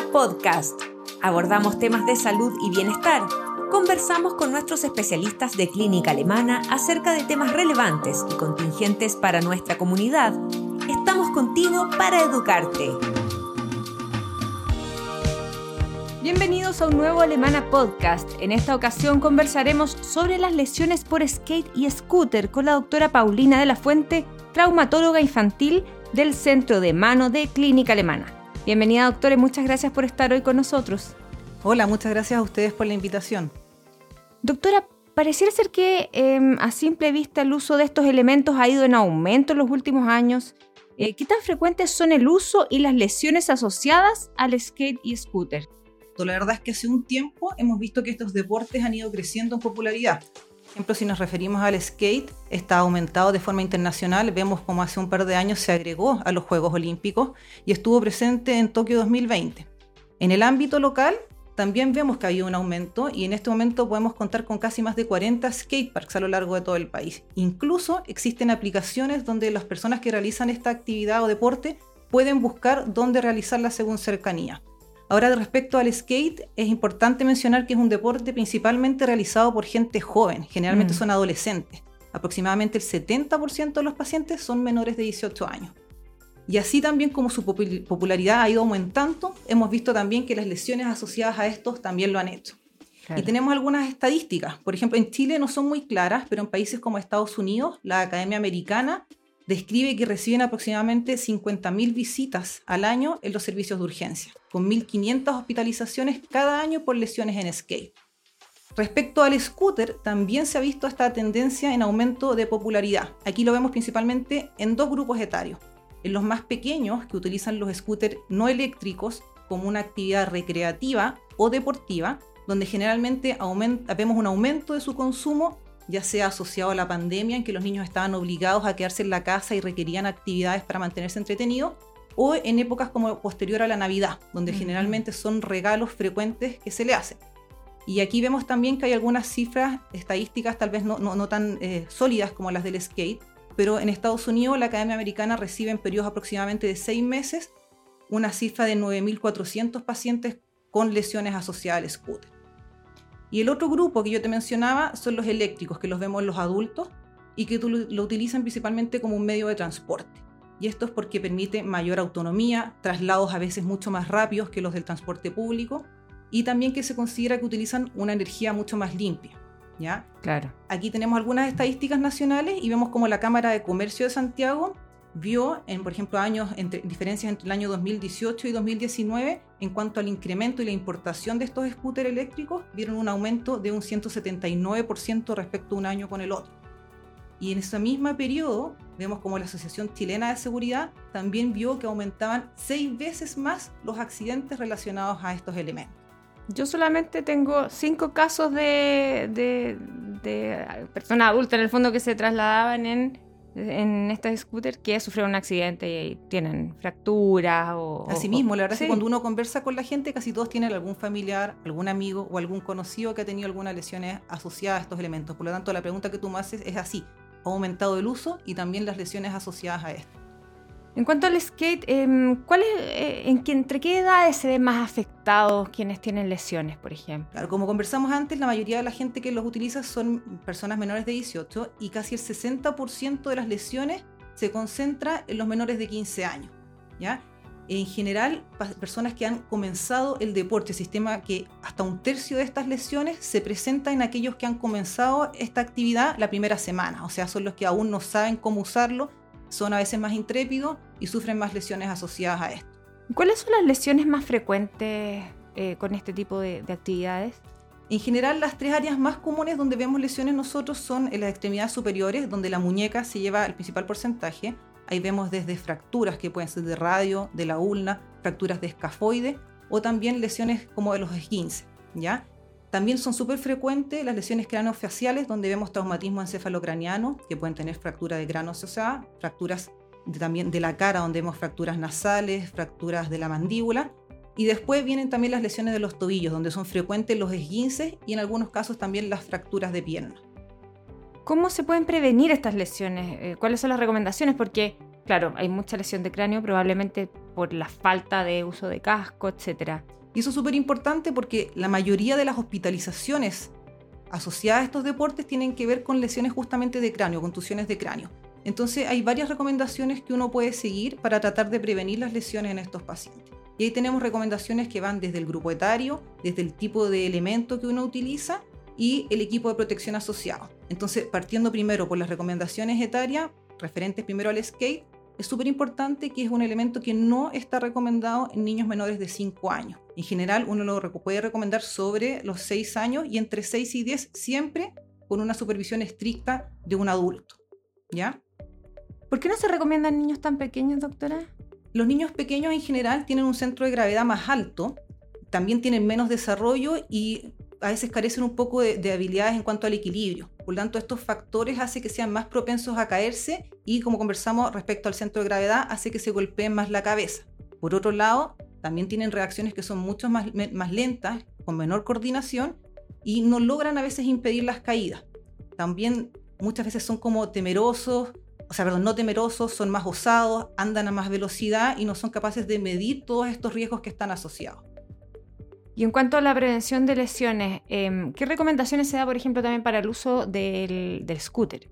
Podcast. Abordamos temas de salud y bienestar. Conversamos con nuestros especialistas de clínica alemana acerca de temas relevantes y contingentes para nuestra comunidad. Estamos contigo para educarte. Bienvenidos a un nuevo Alemana Podcast. En esta ocasión conversaremos sobre las lesiones por skate y scooter con la doctora Paulina de la Fuente, traumatóloga infantil del Centro de Mano de Clínica Alemana. Bienvenida, doctora, y muchas gracias por estar hoy con nosotros. Hola, muchas gracias a ustedes por la invitación. Doctora, pareciera ser que em, a simple vista el uso de estos elementos ha ido en aumento en los últimos años. Eh, ¿Qué tan frecuentes son el uso y las lesiones asociadas al skate y scooter? La verdad es que hace un tiempo hemos visto que estos deportes han ido creciendo en popularidad ejemplo, si nos referimos al skate, está aumentado de forma internacional. Vemos como hace un par de años se agregó a los Juegos Olímpicos y estuvo presente en Tokio 2020. En el ámbito local, también vemos que ha habido un aumento y en este momento podemos contar con casi más de 40 skateparks a lo largo de todo el país. Incluso existen aplicaciones donde las personas que realizan esta actividad o deporte pueden buscar dónde realizarla según cercanía. Ahora, respecto al skate, es importante mencionar que es un deporte principalmente realizado por gente joven, generalmente mm. son adolescentes. Aproximadamente el 70% de los pacientes son menores de 18 años. Y así también como su popularidad ha ido aumentando, hemos visto también que las lesiones asociadas a estos también lo han hecho. Y tenemos algunas estadísticas. Por ejemplo, en Chile no son muy claras, pero en países como Estados Unidos, la Academia Americana describe que reciben aproximadamente 50.000 visitas al año en los servicios de urgencia, con 1.500 hospitalizaciones cada año por lesiones en skate. Respecto al scooter, también se ha visto esta tendencia en aumento de popularidad. Aquí lo vemos principalmente en dos grupos etarios. En los más pequeños, que utilizan los scooters no eléctricos como una actividad recreativa o deportiva, donde generalmente vemos un aumento de su consumo ya sea asociado a la pandemia en que los niños estaban obligados a quedarse en la casa y requerían actividades para mantenerse entretenidos, o en épocas como posterior a la Navidad, donde generalmente son regalos frecuentes que se le hacen. Y aquí vemos también que hay algunas cifras estadísticas tal vez no, no, tan eh, sólidas como las del skate, pero en Estados Unidos la Academia Americana recibe en periodos aproximadamente de seis meses una cifra de 9.400 pacientes con lesiones asociadas al scooter. Y el otro grupo que yo te mencionaba son los eléctricos, que los vemos en los adultos y que lo utilizan principalmente como un medio de transporte. Y esto es porque permite mayor autonomía, traslados a veces mucho más rápidos que los del transporte público y también que se considera que utilizan una energía mucho más limpia. ¿ya? Claro. Aquí tenemos algunas estadísticas nacionales y vemos como la Cámara de Comercio de Santiago vio, en, por ejemplo, años entre, diferencias entre el año 2018 y 2019 en cuanto al incremento y la importación de estos scooters eléctricos, vieron un aumento de un 179% respecto a un año con el otro. Y en ese mismo periodo, vemos como la Asociación Chilena de Seguridad también vio que aumentaban seis veces más los accidentes relacionados a estos elementos. Yo solamente tengo cinco casos de, de, de personas adultas en el fondo que se trasladaban en en este scooter que sufrieron un accidente y tienen fracturas o... Asimismo, la verdad es que cuando uno conversa con la gente, casi todos tienen algún familiar, algún amigo o algún conocido que ha tenido algunas lesiones asociadas a estos elementos. Por lo tanto, la pregunta que tú me haces es así. Ha aumentado el uso y también las lesiones asociadas a esto. En cuanto al skate, em, ¿cuál es, eh, en ¿entre qué edades se ven más afectados quienes tienen lesiones, por ejemplo? Como conversamos antes, la mayoría de la gente que los utiliza son personas menores de 18 y casi el 60% de las lesiones se concentra en los menores de 15 años. ¿ya? En general, personas que han comenzado el deporte, sistema que hasta un tercio de estas lesiones se presenta en aquellos que han comenzado esta actividad la primera semana, o sea, son los que aún no saben cómo usarlo son a veces más intrépidos y sufren más lesiones asociadas a esto. ¿Cuáles son las lesiones más frecuentes eh, con este tipo de, actividades? En general, las tres áreas más comunes donde vemos lesiones nosotros son en las extremidades superiores, donde la muñeca se lleva el principal porcentaje. Ahí vemos desde fracturas que pueden ser de radio, de la ulna, fracturas de escafoide o también lesiones como de los esguinces, ¿ya? También son súper frecuentes las lesiones craneofaciales, donde vemos traumatismo encefalocraniano, que pueden tener fractura de cráneo sea, fracturas también de la cara, donde vemos fracturas nasales, fracturas de la mandíbula. Y después vienen también las lesiones de los tobillos, donde son frecuentes los esguinces y en algunos casos también las fracturas de pierna. ¿Cómo se pueden prevenir estas lesiones? Eh, ¿Cuáles son las recomendaciones? Porque, claro, hay mucha lesión de cráneo, probablemente por la falta de uso de casco, etc. Y eso es súper importante porque la mayoría de las hospitalizaciones asociadas a estos deportes tienen que ver con lesiones justamente de cráneo, contusiones de cráneo. Entonces hay varias recomendaciones que uno puede seguir para tratar de prevenir las lesiones en estos pacientes. Y ahí tenemos recomendaciones que van desde el grupo etario, desde el tipo de elemento que uno utiliza y el equipo de protección asociado. Entonces, partiendo primero por las recomendaciones etarias, referentes primero al skate, es súper importante que es un elemento que no está recomendado en niños menores de 5 años. En general, uno lo puede recomendar sobre los 6 años y entre 6 y 10 siempre con una supervisión estricta de un adulto. ¿Ya? ¿Por qué no se recomiendan niños tan pequeños, doctora? Los niños pequeños en general tienen un centro de gravedad más alto, también tienen menos desarrollo y a veces carecen un poco de, habilidades en cuanto al equilibrio. Por lo tanto, estos factores hacen que sean más propensos a caerse y, como conversamos respecto al centro de gravedad, hace que se golpeen más la cabeza. Por otro lado, también tienen reacciones que son mucho más, más lentas, con menor coordinación y no logran a veces impedir las caídas. También muchas veces son como temerosos, o sea, perdón, no temerosos, son más osados, andan a más velocidad y no son capaces de medir todos estos riesgos que están asociados. Y en cuanto a la prevención de lesiones, em, ¿qué recomendaciones se da, por ejemplo, también para el uso del, scooter?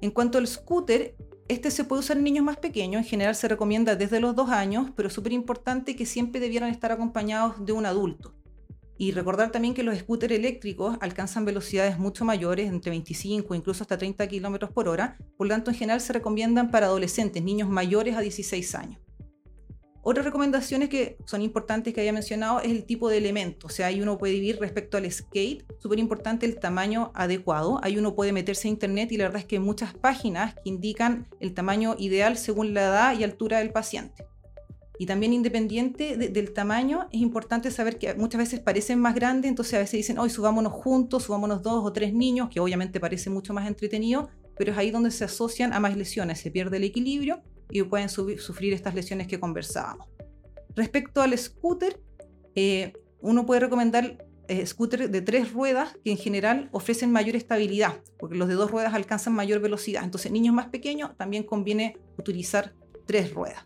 En cuanto al scooter, este se puede usar en niños más pequeños, en general se recomienda desde los dos años, pero es súper importante que siempre debieran estar acompañados de un adulto. Y recordar también que los scooters eléctricos alcanzan velocidades mucho mayores, entre 25 incluso hasta 30 kilómetros por hora, por lo tanto en general se recomiendan para adolescentes, niños mayores a 16 años. Otras recomendaciones que son importantes que haya mencionado es el tipo de elemento. O sea, ahí uno puede vivir respecto al skate, súper importante el tamaño adecuado. Ahí uno puede meterse a internet y la verdad es que hay muchas páginas que indican el tamaño ideal según la edad y altura del paciente. Y también independiente del tamaño, es importante saber que muchas veces parecen más grandes, entonces a veces dicen, hoy subámonos juntos, subámonos dos o tres niños, que obviamente parece mucho más entretenido, pero es ahí donde se asocian a más lesiones, se pierde el equilibrio y pueden sufrir estas lesiones que conversábamos. Respecto al scooter, eh, uno puede recomendar eh, scooters de tres ruedas que en general ofrecen mayor estabilidad, porque los de dos ruedas alcanzan mayor velocidad. Entonces, niños más pequeños también conviene utilizar tres ruedas.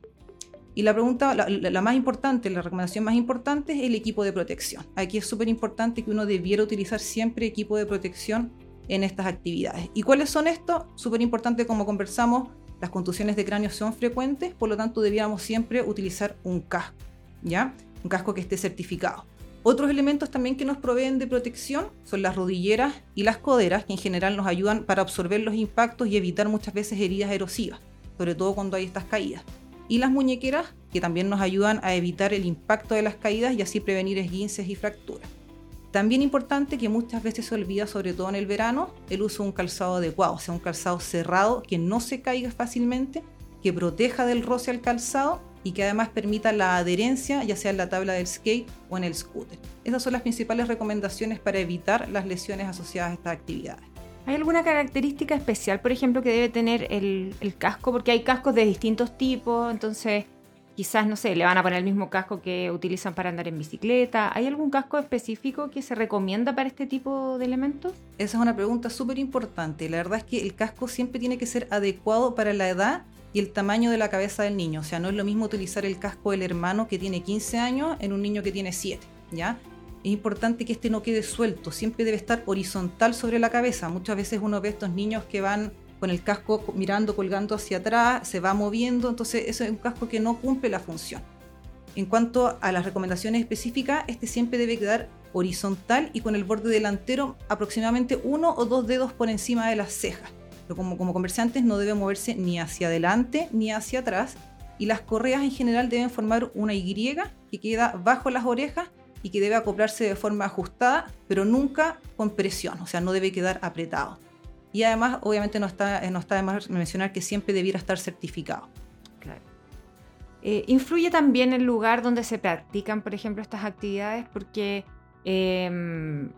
Y la pregunta, la, más importante, la recomendación más importante es el equipo de protección. Aquí es súper importante que uno debiera utilizar siempre equipo de protección en estas actividades. ¿Y cuáles son estos? Súper importante, como conversamos, las contusiones de cráneo son frecuentes, por lo tanto debiéramos siempre utilizar un casco, ¿ya? Un casco que esté certificado. Otros elementos también que nos proveen de protección son las rodilleras y las coderas, que en general nos ayudan para absorber los impactos y evitar muchas veces heridas erosivas, sobre todo cuando hay estas caídas. Y las muñequeras, que también nos ayudan a evitar el impacto de las caídas y así prevenir esguinces y fracturas. También importante que muchas veces se olvida, sobre todo en el verano, el uso de un calzado adecuado, o sea, un calzado cerrado que no se caiga fácilmente, que proteja del roce al calzado y que además permita la adherencia, ya sea en la tabla del skate o en el scooter. Esas son las principales recomendaciones para evitar las lesiones asociadas a estas actividades. ¿Hay alguna característica especial, por ejemplo, que debe tener el, el casco? Porque hay cascos de distintos tipos, entonces quizás, no sé, le van a poner el mismo casco que utilizan para andar en bicicleta. ¿Hay algún casco específico que se recomienda para este tipo de elementos? Esa es una pregunta súper importante. La verdad es que el casco siempre tiene que ser adecuado para la edad y el tamaño de la cabeza del niño. O sea, no es lo mismo utilizar el casco del hermano que tiene 15 años en un niño que tiene 7, ¿ya? Es importante que este no quede suelto, siempre debe estar horizontal sobre la cabeza. Muchas veces uno ve estos niños que van con el casco mirando, colgando hacia atrás, se va moviendo, entonces eso es un casco que no cumple la función. En cuanto a las recomendaciones específicas, este siempre debe quedar horizontal y con el borde delantero aproximadamente uno o dos dedos por encima de las cejas. Pero como, como conversantes no debe moverse ni hacia adelante ni hacia atrás y las correas en general deben formar una Y que queda bajo las orejas y que debe acoplarse de forma ajustada, pero nunca con presión, o sea, no debe quedar apretado. Y además, obviamente, no está, no está de más mencionar que siempre debiera estar certificado. Claro. Eh, ¿Influye también el lugar donde se practican, por ejemplo, estas actividades? Porque em,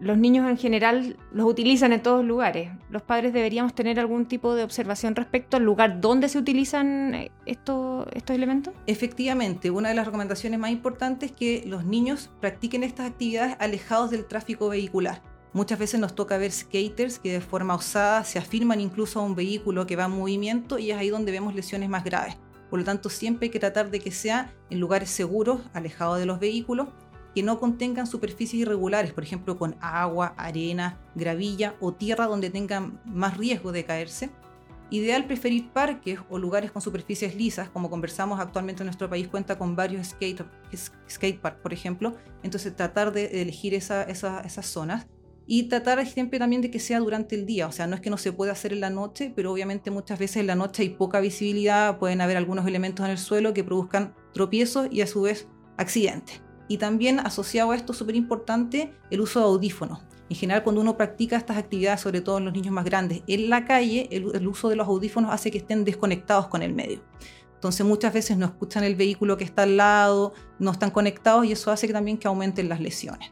los niños en general los utilizan en todos lugares. Los padres deberíamos tener algún tipo de observación respecto al lugar donde se utilizan eh, estos, estos elementos. Efectivamente, una de las recomendaciones más importantes es que los niños practiquen estas actividades alejados del tráfico vehicular Muchas veces nos toca ver skaters que de forma osada se afirman incluso a un vehículo que va en movimiento y es ahí donde vemos lesiones más graves. Por lo tanto, siempre hay que tratar de que sea en lugares seguros, alejados de los vehículos, que no contengan superficies irregulares, por ejemplo, con agua, arena, gravilla o tierra donde tengan más riesgo de caerse. Ideal preferir parques o lugares con superficies lisas, como conversamos actualmente en nuestro país cuenta con varios skate, skate park, por ejemplo. Entonces tratar de elegir esas zonas y tratar siempre también de que sea durante el día, o sea, no es que no se pueda hacer en la noche, pero obviamente muchas veces en la noche hay poca visibilidad, pueden haber algunos elementos en el suelo que produzcan tropiezos y a su vez accidentes. Y también asociado a esto, súper importante, el uso de audífonos. En general, cuando uno practica estas actividades, sobre todo en los niños más grandes, en la calle, el, uso de los audífonos hace que estén desconectados con el medio. Entonces muchas veces no escuchan el vehículo que está al lado, no están conectados y eso hace también que aumenten las lesiones.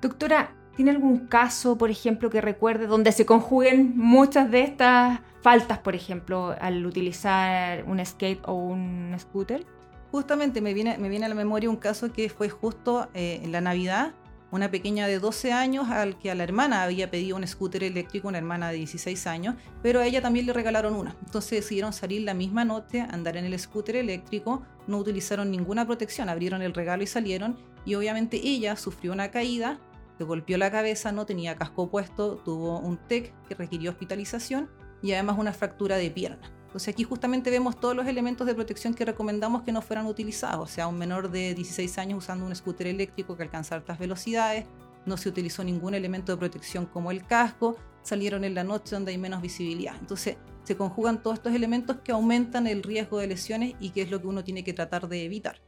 Doctora, ¿Tiene algún caso, por ejemplo, que recuerde donde se conjuguen muchas de estas faltas, por ejemplo, al utilizar un skate o un scooter? Justamente me viene, a la memoria un caso que fue justo eh, en la Navidad, una pequeña de 12 años al que a la hermana había pedido un scooter eléctrico, una hermana de 16 años, pero a ella también le regalaron una. Entonces decidieron salir la misma noche, andar en el scooter eléctrico, no utilizaron ninguna protección, abrieron el regalo y salieron, y obviamente ella sufrió una caída, se golpeó la cabeza, no tenía casco puesto, tuvo un TEC que requirió hospitalización y además una fractura de pierna. Entonces aquí justamente vemos todos los elementos de protección que recomendamos que no fueran utilizados, o sea, un menor de 16 años usando un scooter eléctrico que alcanza altas velocidades, no se utilizó ningún elemento de protección como el casco, salieron en la noche donde hay menos visibilidad. Entonces se conjugan todos estos elementos que aumentan el riesgo de lesiones y que es lo que uno tiene que tratar de evitar.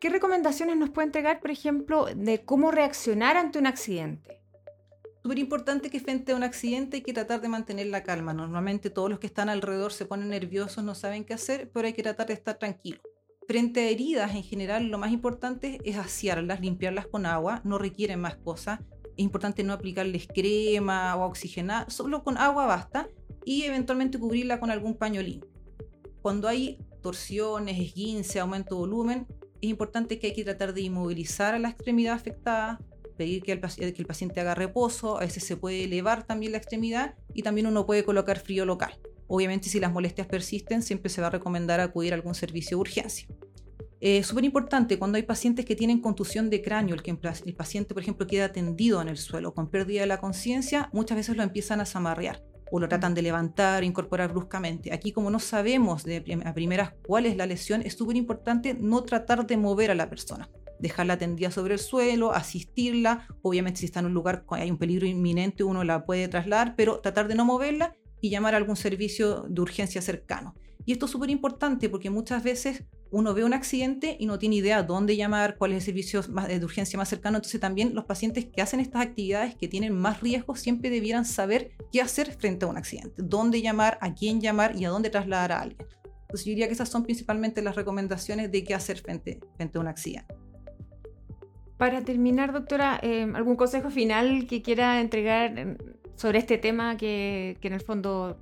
¿Qué recomendaciones nos puede entregar, por ejemplo, de cómo reaccionar ante un accidente? Súper importante que frente a un accidente hay que tratar de mantener la calma. Normalmente todos los que están alrededor se ponen nerviosos, no saben qué hacer, pero hay que tratar de estar tranquilo. Frente a heridas en general, lo más importante es asearlas, limpiarlas con agua, no requieren más cosas. Es importante no aplicarles crema o oxigenar, solo con agua basta y eventualmente cubrirla con algún paño limpio. Cuando hay torsiones, esguince, aumento de volumen, es importante que hay que tratar de inmovilizar a la extremidad afectada, pedir que el, paciente haga reposo, a veces se puede elevar también la extremidad y también uno puede colocar frío local. Obviamente si las molestias persisten siempre se va a recomendar acudir a algún servicio de urgencia. Es súper importante cuando hay pacientes que tienen contusión de cráneo, el que el paciente por ejemplo queda tendido en el suelo con pérdida de la conciencia, muchas veces lo empiezan a zamarrear o lo tratan de levantar, incorporar bruscamente. Aquí como no sabemos de a primeras cuál es la lesión, es súper importante no tratar de mover a la persona. Dejarla tendida sobre el suelo, asistirla, obviamente si está en un lugar hay un peligro inminente uno la puede trasladar, pero tratar de no moverla y llamar a algún servicio de urgencia cercano. Y esto es súper importante porque muchas veces uno ve un accidente y no tiene idea dónde llamar, cuál es el servicio de urgencia más cercano. Entonces también los pacientes que hacen estas actividades que tienen más riesgo siempre debieran saber qué hacer frente a un accidente, dónde llamar, a quién llamar y a dónde trasladar a alguien. Entonces yo diría que esas son principalmente las recomendaciones de qué hacer frente, frente a un accidente. Para terminar, doctora, eh, ¿algún consejo final que quiera entregar eh, sobre este tema que, que en el fondo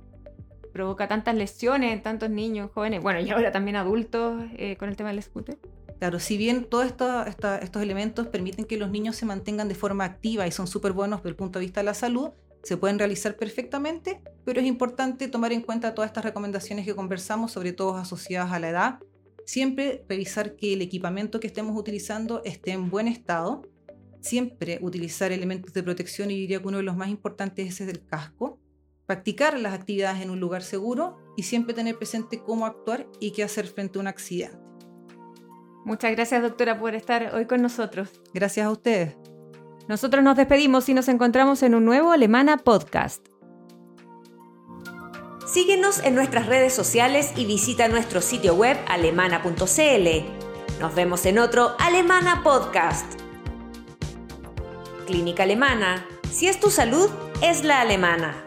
provoca tantas lesiones en tantos niños, jóvenes, bueno, y ahora también adultos eh, con el tema del scooter? Claro, si bien todos estos elementos permiten que los niños se mantengan de forma activa y son súper buenos desde el punto de vista de la salud, se pueden realizar perfectamente, pero es importante tomar en cuenta todas estas recomendaciones que conversamos, sobre todo asociadas a la edad. Siempre revisar que el equipamiento que estemos utilizando esté en buen estado. Siempre utilizar elementos de protección y diría que uno de los más importantes es el casco practicar las actividades en un lugar seguro y siempre tener presente cómo actuar y qué hacer frente a un accidente. Muchas gracias doctora por estar hoy con nosotros. Gracias a ustedes. Nosotros nos despedimos y nos encontramos en un nuevo Alemana Podcast. Síguenos en nuestras redes sociales y visita nuestro sitio web alemana.cl. Nos vemos en otro Alemana Podcast. Clínica Alemana. Si es tu salud, es la alemana.